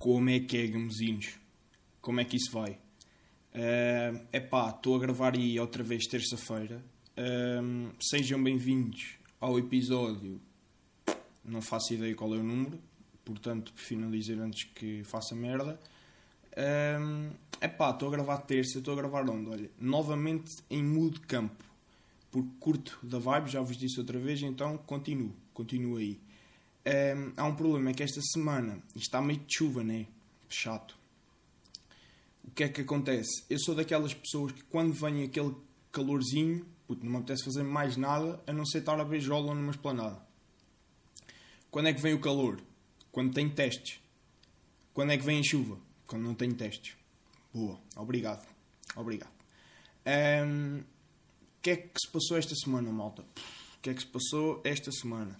Como é que é, gamozinhos? Como é que isso vai? É uh, epá, estou a gravar aí outra vez terça-feira. Uh, sejam bem-vindos ao episódio. Não faço ideia qual é o número, portanto prefiro não dizer antes que faça merda. É uh, epá, estou a gravar terça, estou a gravar onde? Olha, novamente em mudo campo. Porque curto da vibe, já vos disse outra vez, então continuo, continuo aí. Um, há um problema, é que esta semana está meio de chuva, né? Chato. O que é que acontece? Eu sou daquelas pessoas que quando vem aquele calorzinho, puto, não me apetece fazer mais nada a não ser estar a ver jola numa esplanada. Quando é que vem o calor? Quando tem testes. Quando é que vem a chuva? Quando não tem testes. Boa, obrigado. Obrigado. Um, o que é que se passou esta semana, malta? O que é que se passou esta semana?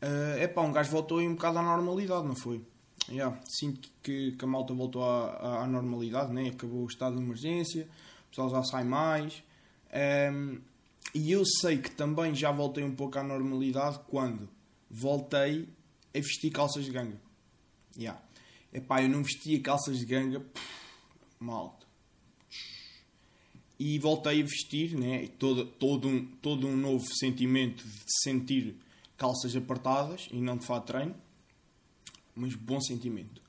É uh, pá, um gajo voltou aí um bocado à normalidade, não foi? Yeah, sinto que, que a malta voltou à, à, normalidade, né? acabou o estado de emergência, o pessoal já sai mais. Um, e eu sei que também já voltei um pouco à normalidade quando voltei a vestir calças de ganga. Yeah. Epá, eu não vestia calças de ganga, malta. E voltei a vestir, né? todo, todo, um, todo um novo sentimento de sentir calças apertadas e não de fato treino, mas bom sentimento.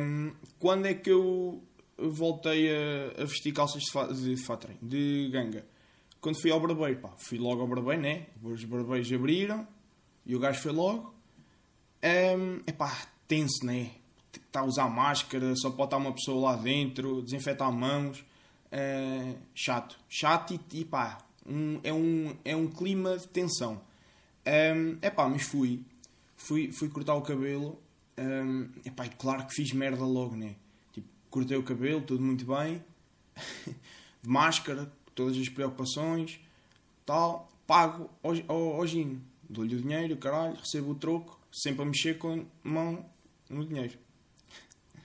Um, quando é que eu voltei a, a vestir calças de, fa, de fato treino, de ganga? Quando fui ao barbeiro, pá, fui logo ao barbeiro, né? Os barbeiros abriram e o gajo foi logo. Um, epá, tenso, né? Está a usar máscara, só pode estar uma pessoa lá dentro, desinfetar mãos. Uh, chato, chato e, e pá, um, é, um, é um clima de tensão. Um, epá, mas fui. Fui, fui cortar o cabelo. Um, epá, e claro que fiz merda logo, né? Tipo, cortei o cabelo, tudo muito bem. de máscara, todas as preocupações. Tal. Pago ao, ao, ao Gino. Dou-lhe o dinheiro, caralho, recebo o troco. Sempre a mexer com a mão no dinheiro.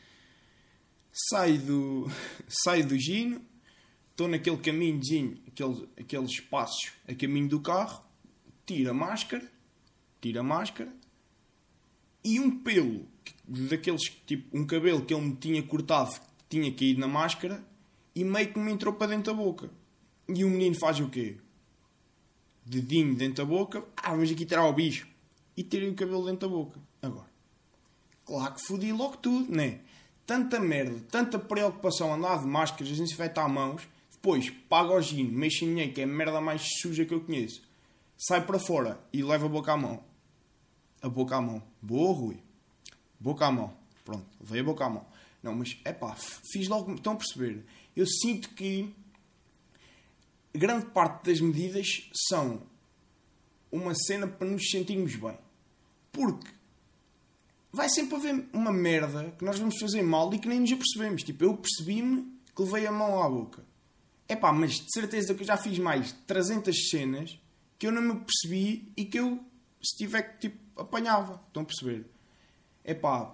Saio do, saio do Gino. Estou naquele caminhozinho, aqueles, aqueles espaços a caminho do carro tira a máscara, tira a máscara e um pelo daqueles tipo um cabelo que ele me tinha cortado tinha caído na máscara e meio que me entrou para dentro da boca. E o menino faz o quê? Dedinho dentro da boca, ah, vamos aqui tirar o bicho. E tirei o cabelo dentro da boca. Agora, claro que fodi logo tudo, né? Tanta merda, tanta preocupação, andar de máscaras, desinfetar mãos, depois paga o gino, mexe em dinheiro, que é a merda mais suja que eu conheço sai para fora e leva a boca à mão. A boca à mão. Boa, Rui. Boca à mão. Pronto, veio a boca à mão. Não, mas é pá, fiz logo. Estão a perceber? Eu sinto que grande parte das medidas são uma cena para nos sentirmos bem. Porque vai sempre haver uma merda que nós vamos fazer mal e que nem nos apercebemos. Tipo, eu percebi-me que levei a mão à boca. É pá, mas de certeza que eu já fiz mais de 300 cenas que eu não me percebi e que eu, se tiver que, tipo, apanhava. Estão a perceber? É pá.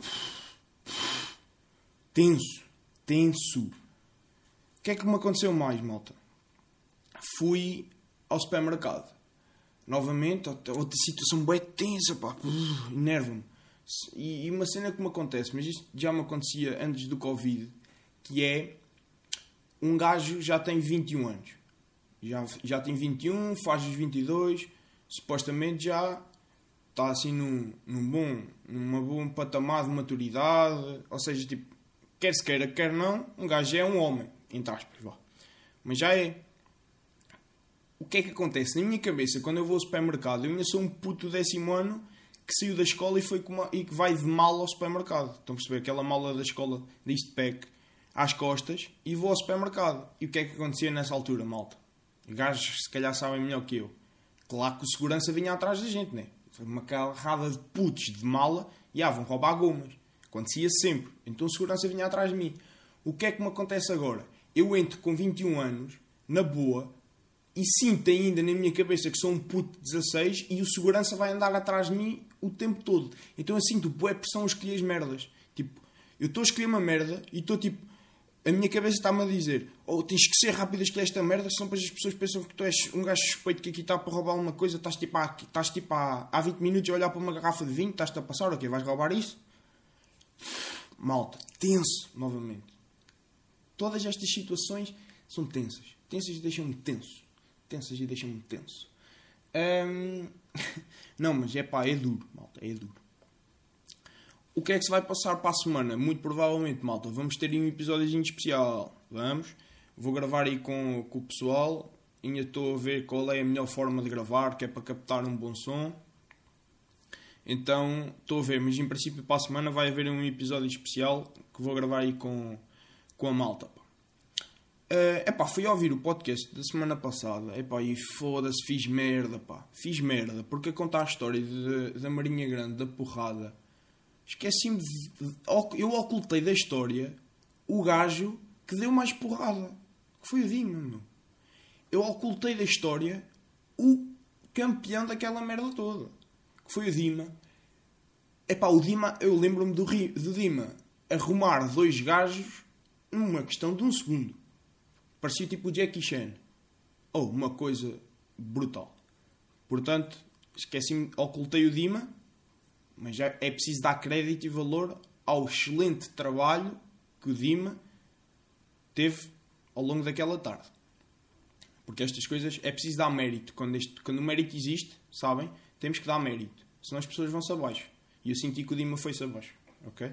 Tenso. Tenso. O que é que me aconteceu mais, malta? Fui ao supermercado. Novamente, outra situação bem tensa, pá. Enerva-me. E uma cena que me acontece, mas isto já me acontecia antes do Covid, que é um gajo já tem 21 anos já, já tem 21, faz os 22, supostamente já está assim num, num bom, numa bom patamar de maturidade, ou seja, tipo, quer se queira, quer não, um gajo é um homem, entre aspas, vá. Mas já é. O que é que acontece? Na minha cabeça, quando eu vou ao supermercado, eu ainda sou um puto décimo ano que saiu da escola e, foi uma, e que vai de mala ao supermercado. Estão a perceber? Aquela mala da escola de Eastpack às costas e vou ao supermercado. E o que é que acontecia nessa altura, malta? Gajos se calhar sabem melhor que eu. Claro que o segurança vinha atrás da gente, né? Uma carrada de putos de mala e ah, vão roubar gomas. Acontecia sempre. Então o segurança vinha atrás de mim. O que é que me acontece agora? Eu entro com 21 anos, na boa, e sinto ainda na minha cabeça que sou um puto de 16 e o segurança vai andar atrás de mim o tempo todo. Então eu sinto boa pressão a escolher as merdas. Tipo, eu estou a escolher uma merda e estou tipo, a minha cabeça está-me a dizer ou oh, tens que ser rápido a escolher esta merda, senão depois as pessoas pensam que tu és um gajo suspeito que aqui está para roubar alguma coisa, estás tipo, há, estás tipo há, há 20 minutos a olhar para uma garrafa de vinho, estás-te a passar, ok, vais roubar isso? malta, tenso novamente. Todas estas situações são tensas. Tensas e deixam-me tenso. Tensas e deixam-me tenso. Hum, não, mas é pá, é duro, malta, é duro. O que é que se vai passar para a semana? Muito provavelmente, malta, vamos ter um episódio especial. Vamos. Vou gravar aí com, com o pessoal. Ainda estou a ver qual é a melhor forma de gravar, que é para captar um bom som. Então, estou a ver, mas em princípio para a semana vai haver um episódio especial que vou gravar aí com, com a malta. Pá. Uh, epá, fui ouvir o podcast da semana passada epá, e foda-se, fiz merda, pá. Fiz merda, porque a contar a história de, da Marinha Grande, da porrada, esqueci-me de, Eu ocultei da história o gajo que deu mais porrada, que foi o Dima, meu. Eu ocultei da história o campeão daquela merda toda que foi o Dima. Epá, o Dima, eu lembro-me do, do Dima arrumar dois gajos numa questão de um segundo. Parecia tipo o Jackie Chan. Ou oh, uma coisa brutal. Portanto, esqueci-me, ocultei o Dima, mas já é preciso dar crédito e valor ao excelente trabalho que o Dima teve ao longo daquela tarde. Porque estas coisas é preciso dar mérito. Quando, este, quando o mérito existe, sabem, temos que dar mérito. Senão as pessoas vão-se abaixo. E eu senti que o Dima foi-se abaixo. Ok?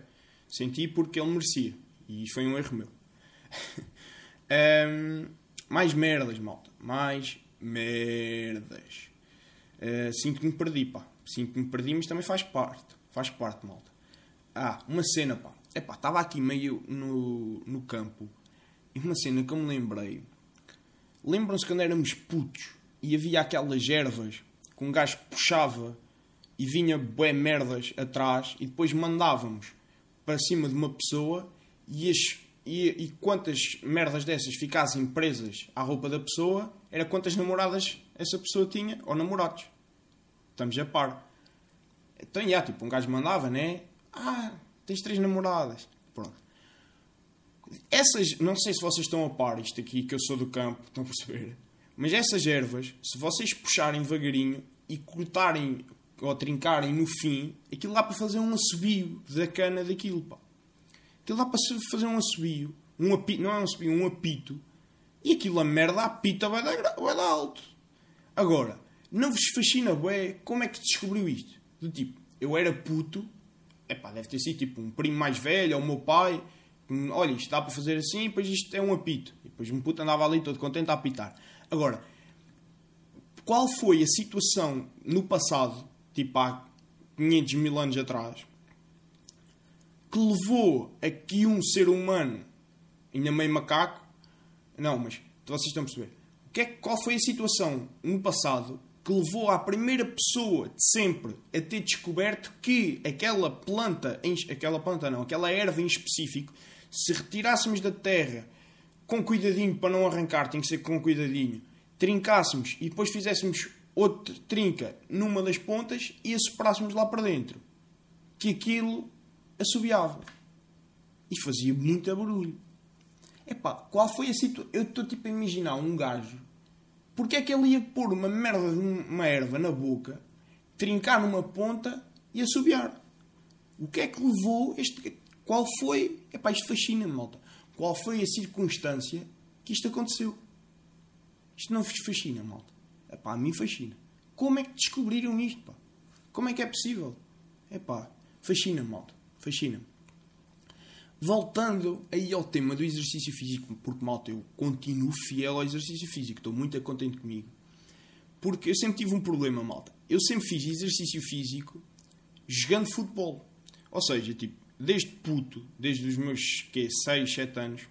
Senti porque ele merecia. E foi um erro meu. um, mais merdas, malta. Mais merdas. Uh, sinto que me perdi, pá. Sinto que me perdi, mas também faz parte. Faz parte, malta. Ah, uma cena, pá. Epá, estava aqui meio no, no campo. E uma cena que eu me lembrei. Lembram-se quando éramos putos e havia aquelas ervas que um gajo puxava e vinha bué merdas atrás e depois mandávamos para cima de uma pessoa e, as, e, e quantas merdas dessas ficassem presas à roupa da pessoa era quantas namoradas essa pessoa tinha ou namorados. Estamos a par. Então, já, tipo, um gajo mandava, né? Ah, tens três namoradas. Pronto. Essas, não sei se vocês estão a par, isto aqui que eu sou do campo, estão a perceber? Mas essas ervas, se vocês puxarem devagarinho e cortarem ou trincarem no fim, aquilo dá para fazer um assobio da cana daquilo, pá. Aquilo dá para fazer um assobio, um apito, não é um assobio, um apito, e aquilo a merda apita vai dar, vai dar alto. Agora, não vos fascina, bué, como é que descobriu isto? Do tipo, eu era puto, é pá, deve ter sido tipo um primo mais velho, ou o meu pai, olha, isto dá para fazer assim, depois isto é um apito. E depois um puto andava ali todo contente a apitar. Agora, qual foi a situação no passado, tipo há 500 mil anos atrás, que levou a que um ser humano, ainda meio macaco, não, mas vocês estão a perceber, que é, qual foi a situação no passado que levou à primeira pessoa de sempre a ter descoberto que aquela planta, aquela planta não, aquela erva em específico, se retirássemos da terra com cuidadinho para não arrancar, tem que ser com cuidadinho, trincássemos e depois fizéssemos outra trinca numa das pontas e a soprássemos lá para dentro, que aquilo assobiava e fazia muito barulho. Epá, qual foi a situação? Eu estou tipo a imaginar um gajo, porque é que ele ia pôr uma merda de uma erva na boca, trincar numa ponta e assobiar? O que é que levou este. Qual foi. Epá, isto fascina-me, malta. Qual foi a circunstância que isto aconteceu? Isto não vos fascina, malta? Epá, a mim fascina. Como é que descobriram isto, pá? Como é que é possível? Epá, fascina-me, malta. Fascina-me. Voltando aí ao tema do exercício físico, porque, malta, eu continuo fiel ao exercício físico. Estou muito contente comigo. Porque eu sempre tive um problema, malta. Eu sempre fiz exercício físico jogando futebol. Ou seja, tipo, desde puto, desde os meus que 6, 7 anos,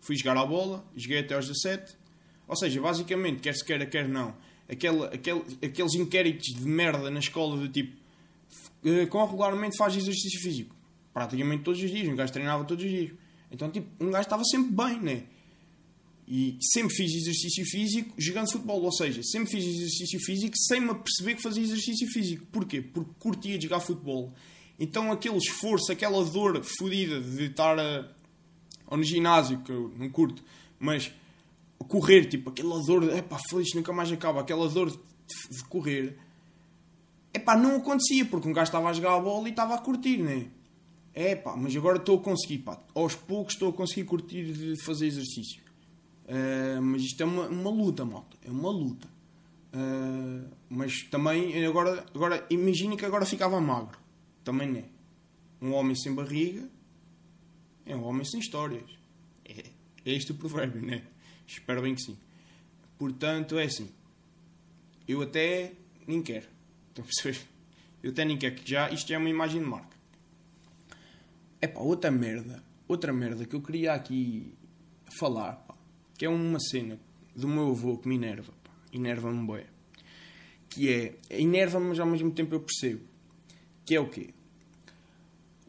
fui jogar a bola, joguei até aos 17. Ou seja, basicamente, quer se queira, quer não, aquele, aquele, aqueles inquéritos de merda na escola do tipo eh, com regularmente faz exercício físico. Praticamente todos os dias, um gajo treinava todos os dias. Então, tipo, um gajo estava sempre bem, né? E sempre fiz exercício físico jogando futebol, ou seja, sempre fiz exercício físico sem me aperceber que fazia exercício físico. Porquê? Porque curtia de jogar futebol então aquele esforço, aquela dor fodida de estar a, ou no ginásio, que eu não curto, mas correr, tipo, aquela dor, de, epá, foda nunca mais acaba, aquela dor de, de correr, epá, não acontecia, porque um gajo estava a jogar a bola e estava a curtir, né? É pá, mas agora estou a conseguir, pá. Aos poucos estou a conseguir curtir de fazer exercício. Uh, mas isto é uma, uma luta, malta. É uma luta. Uh, mas também, agora, agora imagine que agora ficava magro. Também não é. Um homem sem barriga é um homem sem histórias. É, é este o provérbio, não é? Espero bem que sim. Portanto, é assim. Eu até nem quero. Estão a perceber? Eu até nem quero que já. Isto é uma imagem de marca. É pá, outra merda. Outra merda que eu queria aqui falar. Pá, que é uma cena do meu avô que me enerva. Enerva-me bem. Que é. Enerva-me, mas ao mesmo tempo eu percebo. Que é o quê?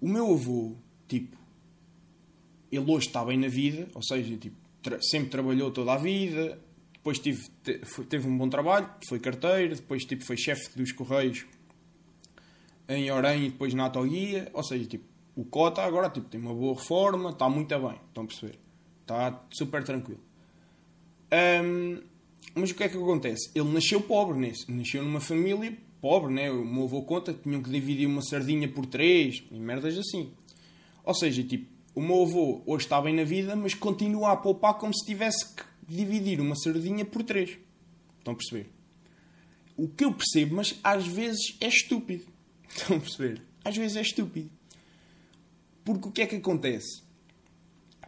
O meu avô, tipo. Ele hoje está bem na vida, ou seja, tipo, tra sempre trabalhou toda a vida, depois tive, teve um bom trabalho, foi carteiro, depois tipo, foi chefe dos Correios em Orem e depois na Autoguia, ou seja, tipo, o Cota agora tipo, tem uma boa reforma, está muito bem, estão a perceber? Está super tranquilo. Um, mas o que é que acontece? Ele nasceu pobre, nasceu numa família pobre, né? o meu avô conta que tinham que dividir uma sardinha por três e merdas assim. Ou seja, tipo, o meu avô hoje está bem na vida, mas continua a poupar como se tivesse que dividir uma sardinha por três. Estão a perceber? O que eu percebo, mas às vezes é estúpido. Estão a perceber? Às vezes é estúpido. Porque o que é que acontece?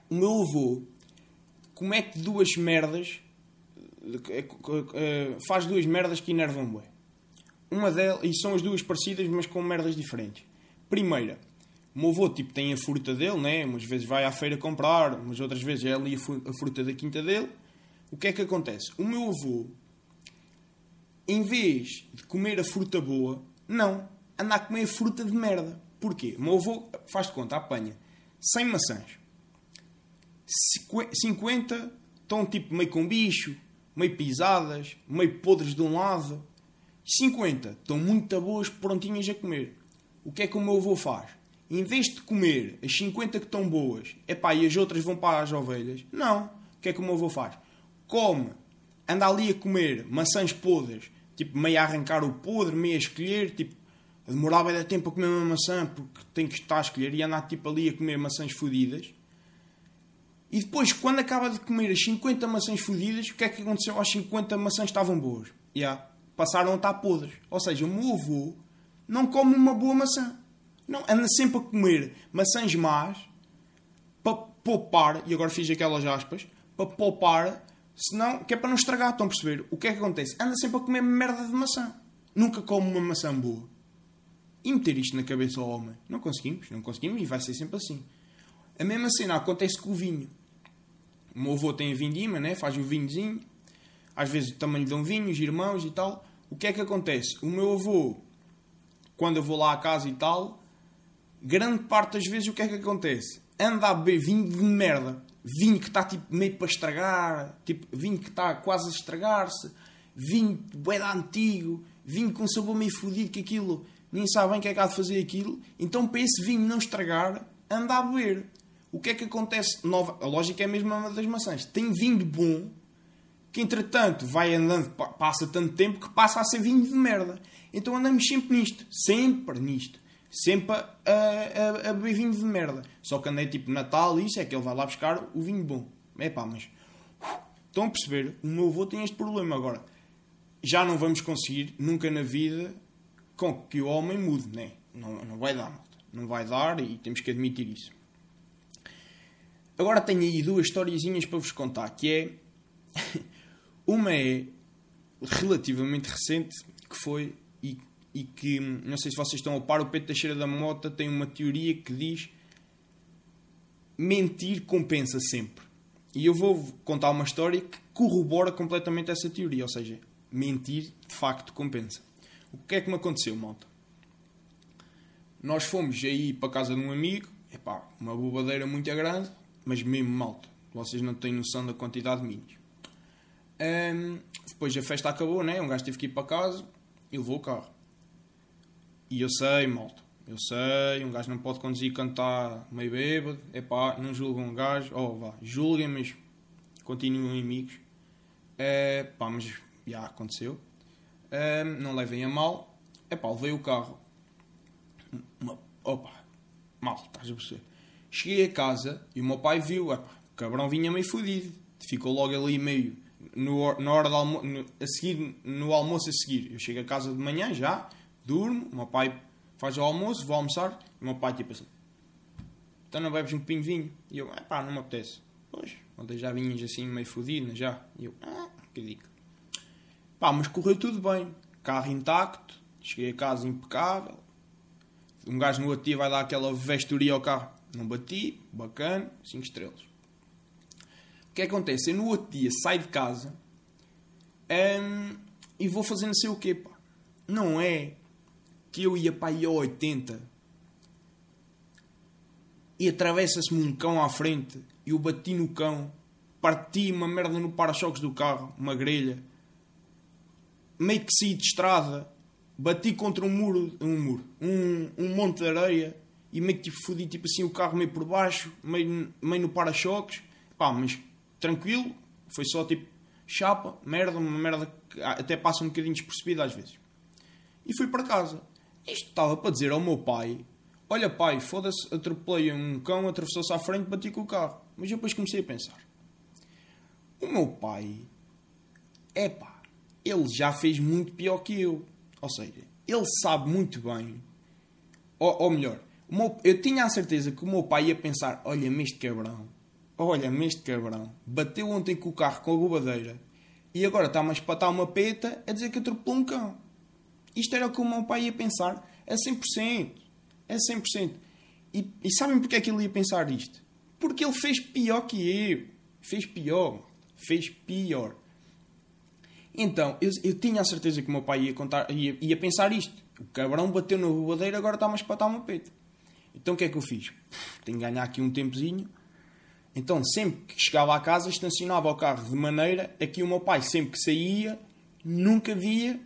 O meu avô comete duas merdas, eh, eh, faz duas merdas que enervam bem. Uma delas, e são as duas parecidas, mas com merdas diferentes. Primeira, o meu avô tipo, tem a fruta dele, né? umas vezes vai à feira comprar, mas outras vezes é ali a fruta da quinta dele o que é que acontece? O meu avô, em vez de comer a fruta boa, não, anda a comer a fruta de merda. Porquê? O meu avô, faz de conta, apanha 100 maçãs. 50 estão tipo meio com bicho, meio pisadas, meio podres de um lado. 50 estão muito boas, prontinhas a comer. O que é que o meu avô faz? Em vez de comer as 50 que estão boas, epá, e as outras vão para as ovelhas, não. O que é que o meu avô faz? come, anda ali a comer maçãs podres, tipo, meio a arrancar o podre, meio a escolher, tipo, demorava de tempo a comer uma maçã porque tem que estar a escolher e anda tipo ali a comer maçãs fodidas. E depois, quando acaba de comer as 50 maçãs fodidas, o que é que aconteceu? As 50 maçãs estavam boas. Yeah. Passaram a estar podres. Ou seja, o meu avô não come uma boa maçã. Não, anda sempre a comer maçãs más para poupar, e agora fiz aquelas aspas, para poupar Senão, que é para não estragar, estão a perceber? O que é que acontece? Anda sempre a comer merda de maçã. Nunca come uma maçã boa. E meter isto na cabeça ao homem. Não conseguimos, não conseguimos e vai ser sempre assim. A mesma cena acontece com o vinho. O meu avô tem a vindima, né? faz o vinhozinho. Às vezes também lhe dão vinhos, irmãos e tal. O que é que acontece? O meu avô, quando eu vou lá à casa e tal, grande parte das vezes o que é que acontece? Anda a beber vinho de merda vinho que está tipo, meio para estragar, tipo, vinho que está quase a estragar-se, vinho bué antigo, vinho com sabor meio fodido que aquilo, nem sabe bem o que é que há de fazer aquilo. Então, para esse vinho não estragar, anda a beber. O que é que acontece? Nova... A lógica é a mesma das maçãs. Tem vinho bom, que entretanto vai andando, passa tanto tempo que passa a ser vinho de merda. Então andamos sempre nisto, sempre nisto sempre a, a, a, beber vinho de merda. Só que andei tipo Natal isso é que ele vai lá buscar o vinho bom. É pá, mas estão a perceber? O meu avô tem este problema agora. Já não vamos conseguir nunca na vida com que o homem mude, né? não, não vai dar, malta. Não vai dar e temos que admitir isso. Agora tenho aí duas historiezinhas para vos contar, que é... Uma é relativamente recente, que foi, e e que, não sei se vocês estão a par, o Pedro Teixeira da Mota tem uma teoria que diz mentir compensa sempre. E eu vou contar uma história que corrobora completamente essa teoria, ou seja, mentir de facto compensa. O que é que me aconteceu, malta? Nós fomos aí para casa de um amigo, epá, uma bobadeira muito grande, mas mesmo malta. Vocês não têm noção da quantidade de minhos. Um, depois a festa acabou, né? Um gajo teve que ir para casa e levou o carro. E eu sei, malta, eu sei, um gajo não pode conduzir cantar meio bêbado, é pá, não julgam um gajo, oh vá, julguem, mas continuem amigos. É pá, mas já aconteceu. É, não levem a mal, é pá, levei o carro. Uma, opa, malta, Estás a perceber? Cheguei a casa e o meu pai viu, epá, o cabrão vinha meio fodido. Ficou logo ali meio no, na hora do almoço, a seguir, no almoço a seguir. Eu chego a casa de manhã já, durmo, o meu pai faz o almoço, vou almoçar, e o meu pai tipo assim, então não bebes um copinho de vinho? E eu, é pá, não me apetece. Pois, ontem já vinhas assim meio fodido, já. E eu, ah, que digo. Pá, mas correu tudo bem. Carro intacto, cheguei a casa impecável. Um gajo no outro dia vai dar aquela vestoria ao carro. Não bati, bacana, 5 estrelas. O que acontece? Eu no outro dia saio de casa hum, e vou fazer não sei o quê, pá. Não é que eu ia para aí a 80 e atravessa-se-me um cão à frente e eu bati no cão, parti uma merda no para-choques do carro, uma grelha, meio que saí de estrada, bati contra um muro, um muro, um, um monte de areia e meio que tipo, fodi tipo assim o carro meio por baixo, meio, meio no para-choques, pá, mas tranquilo, foi só tipo chapa, merda, uma merda que até passa um bocadinho despercebida às vezes. E fui para casa. Isto estava para dizer ao meu pai Olha, pai, foda-se, atropelei um cão, atravessou-se à frente, bati com o carro. Mas depois comecei a pensar: o meu pai, é pá, ele já fez muito pior que eu. Ou seja, ele sabe muito bem, ou, ou melhor, eu tinha a certeza que o meu pai ia pensar: olha-me este cabrão, olha-me este cabrão, bateu ontem com o carro com a bobadeira e agora está-me a espatar uma peta a dizer que atropelou um cão. Isto era o que o meu pai ia pensar a 100%. É 100%. E, e sabem porque é que ele ia pensar isto? Porque ele fez pior que eu. Fez pior. Fez pior. Então, eu, eu tinha a certeza que o meu pai ia, contar, ia, ia pensar isto. O cabrão bateu na bobadeira, agora está-me a espatar uma peta. Então o que é que eu fiz? Tenho que ganhar aqui um tempozinho. Então, sempre que chegava à casa, estacionava o carro de maneira a que o meu pai, sempre que saía, nunca via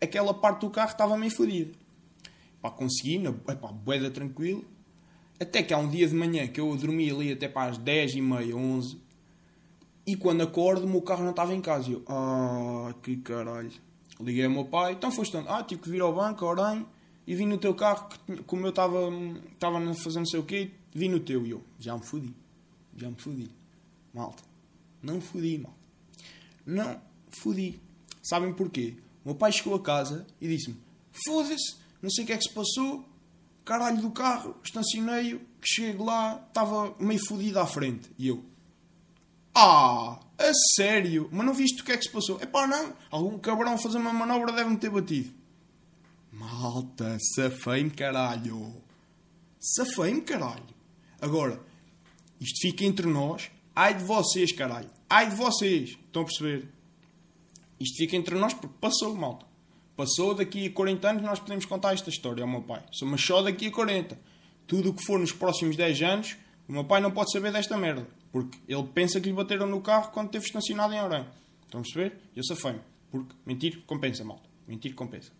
aquela parte do carro estava meio fodida. Pá, consegui, na, epá, boeda tranquilo. Até que há um dia de manhã que eu dormi ali até para as 10 e meia, 11. E quando acordo, o meu carro não estava em casa. E eu, ah, que caralho. Liguei ao meu pai, então foste onde? Ah, tive que vir ao banco, orem, e vim no teu carro, que como eu estava, a fazer não sei o quê, vim no teu. E eu, já me fodi. Já me fodi. Malta. Não fodi, malta. Não fodi. Sabem porquê? O meu pai chegou a casa e disse-me, foda-se, não sei o que é que se passou, caralho do carro, estacionei-o, que chego lá, estava meio fodido à frente. E eu, ah, a sério? Mas não viste o que é que se passou? É pá, não, algum cabrão fazer uma manobra deve-me ter batido. Malta, safei-me caralho. Safei-me caralho. Agora, isto fica entre nós. Ai de vocês, caralho. Ai de vocês. Estão a perceber? Isto fica entre nós porque passou, malta. Passou daqui a 40 anos, nós podemos contar esta história ao meu pai. Mas só daqui a 40. Tudo o que for nos próximos 10 anos, o meu pai não pode saber desta merda. Porque ele pensa que lhe bateram no carro quando esteve estacionado em Orem. Estão a perceber? Eu safei-me. Porque mentir compensa, malta. Mentir compensa.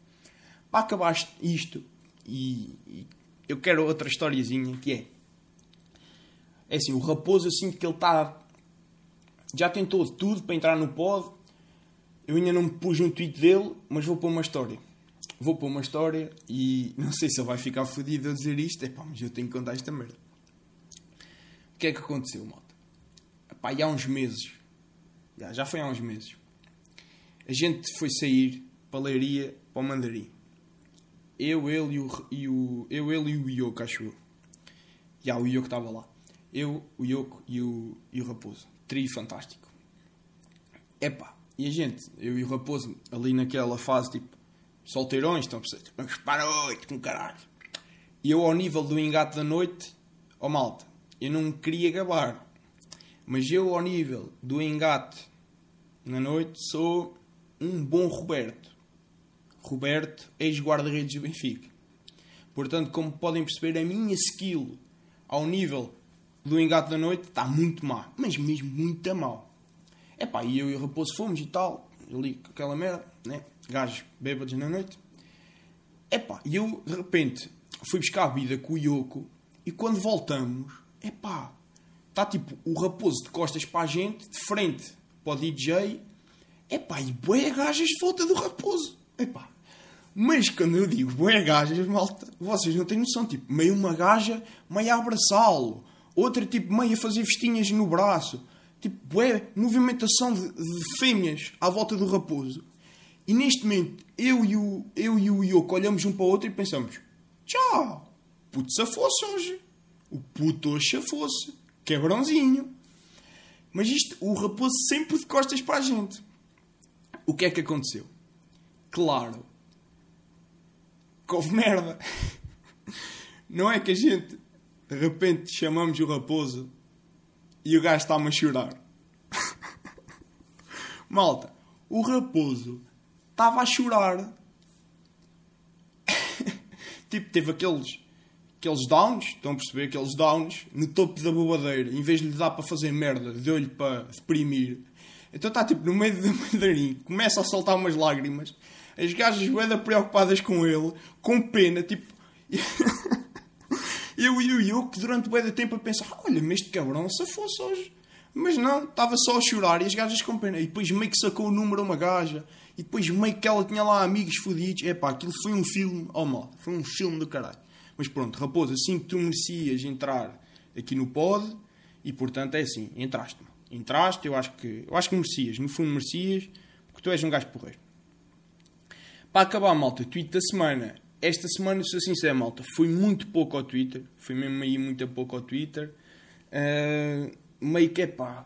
Para acabar isto, e, e eu quero outra historiazinha que é. É assim, o raposo, sinto que ele está. Já tentou de tudo para entrar no pod, eu ainda não me pus um tweet dele, mas vou pôr uma história. Vou pôr uma história e não sei se ele vai ficar fodido a dizer isto. Epá, mas eu tenho que contar esta merda. O que é que aconteceu, malta? Epá, há uns meses, já, já foi há uns meses, a gente foi sair para a leiria, para o mandarim. Eu, ele e o, e o, eu, ele e o Yoko, acho eu. Já, o Yoko estava lá. Eu, o Yoko e o, e o Raposo. Trio fantástico. Epá, e a gente, eu e o Raposo, ali naquela fase tipo solteirões, estão a perceber? Tipo, vamos para a noite, com caralho. E eu, ao nível do engate da noite, ó oh, malta, eu não queria gabar, mas eu, ao nível do engate na noite, sou um bom Roberto. Roberto, ex-guarda-redes do Benfica. Portanto, como podem perceber, a minha skill ao nível do engate da noite está muito má, mas mesmo muito mal. É e eu e o Raposo fomos e tal, ali com aquela merda, né? Gajos bêbados na noite. É e eu de repente fui buscar a vida com o Yoko e quando voltamos, é está tipo o Raposo de costas para a gente, de frente para o DJ, é pá, e boé gajas de volta do Raposo. É pá, Mas quando eu digo bué gajas, malta, vocês não têm noção. Tipo, meio uma gaja, meio a abraçá-lo. Outra, tipo, meio a fazer vestinhas no braço. Tipo, bué, movimentação de, de fêmeas à volta do raposo. E neste momento, eu e o, eu e o Yoko olhamos um para o outro e pensamos: tchau, puto se fosse hoje. O puto hoje se fosse. Quebrãozinho. Mas isto, o raposo sempre de costas para a gente. O que é que aconteceu? Claro, que houve merda. Não é que a gente, de repente, chamamos o raposo e o gajo está-me a chorar. Malta, o raposo estava a chorar. tipo, teve aqueles, aqueles downs, estão a perceber? Aqueles downs no topo da bobadeira. Em vez de lhe dar para fazer merda, deu-lhe para deprimir. Então está tipo no meio do mandarim, começa a soltar umas lágrimas. As gajas bem preocupadas com ele, com pena, tipo. eu e o Yuko durante o de tempo a pensar: olha, mas este cabrão se fosse hoje. Mas não, estava só a chorar e as gajas com pena. E depois meio que sacou o número a uma gaja. E depois meio que ela tinha lá amigos fodidos. É pá, aquilo foi um filme. Oh mal, foi um filme do caralho. Mas pronto, raposa, assim que tu merecias entrar aqui no pod. E portanto é assim, entraste. -me entraste, eu acho que eu acho que merecias, no fundo merecias, porque tu és um gajo porreiro. Para acabar, malta, tweet da semana. Esta semana, sou sincero, malta, fui muito pouco ao Twitter, fui mesmo aí muito pouco ao Twitter. Uh, meio que é pá,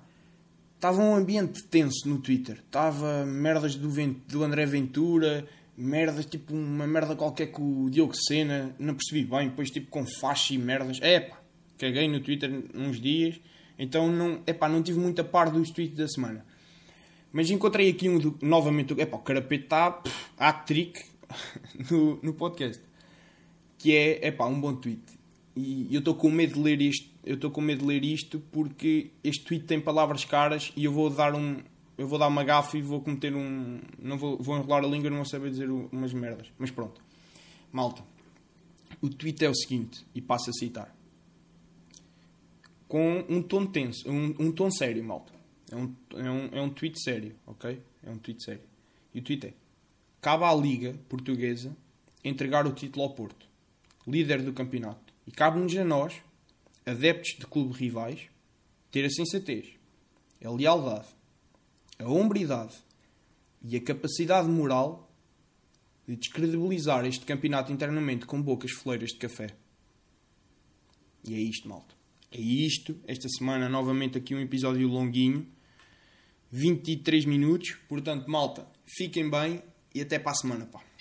estava um ambiente tenso no Twitter. Estava merdas do, do André Ventura, merdas, tipo uma merda qualquer com o Diogo Sena, não percebi bem, depois tipo com faixa e merdas. É pá, caguei no Twitter uns dias então não, epá, não tive muita par dos tweets da semana. Mas encontrei aqui um do, novamente. Epá, o Carapete está trick no, no podcast. Que é epá, um bom tweet. E eu estou com medo de ler isto. Eu estou com medo de ler isto porque este tweet tem palavras caras e eu vou dar um. Eu vou dar uma gafa e vou cometer um. Não vou, vou enrolar a língua não vou saber dizer umas merdas. Mas pronto. Malta. O tweet é o seguinte, e passo a citar com um tom tenso, um, um tom sério, malta. É um, é, um, é um tweet sério, ok? É um tweet sério. E o tweet é: cabe à Liga Portuguesa entregar o título ao Porto, líder do campeonato. E cabe-nos a nós, adeptos de clubes rivais, ter a sensatez, a lealdade, a hombridade e a capacidade moral de descredibilizar este campeonato internamente com bocas foleiras de café. E é isto, malta. É isto. Esta semana, novamente, aqui um episódio longuinho. 23 minutos. Portanto, malta, fiquem bem e até para a semana, pá.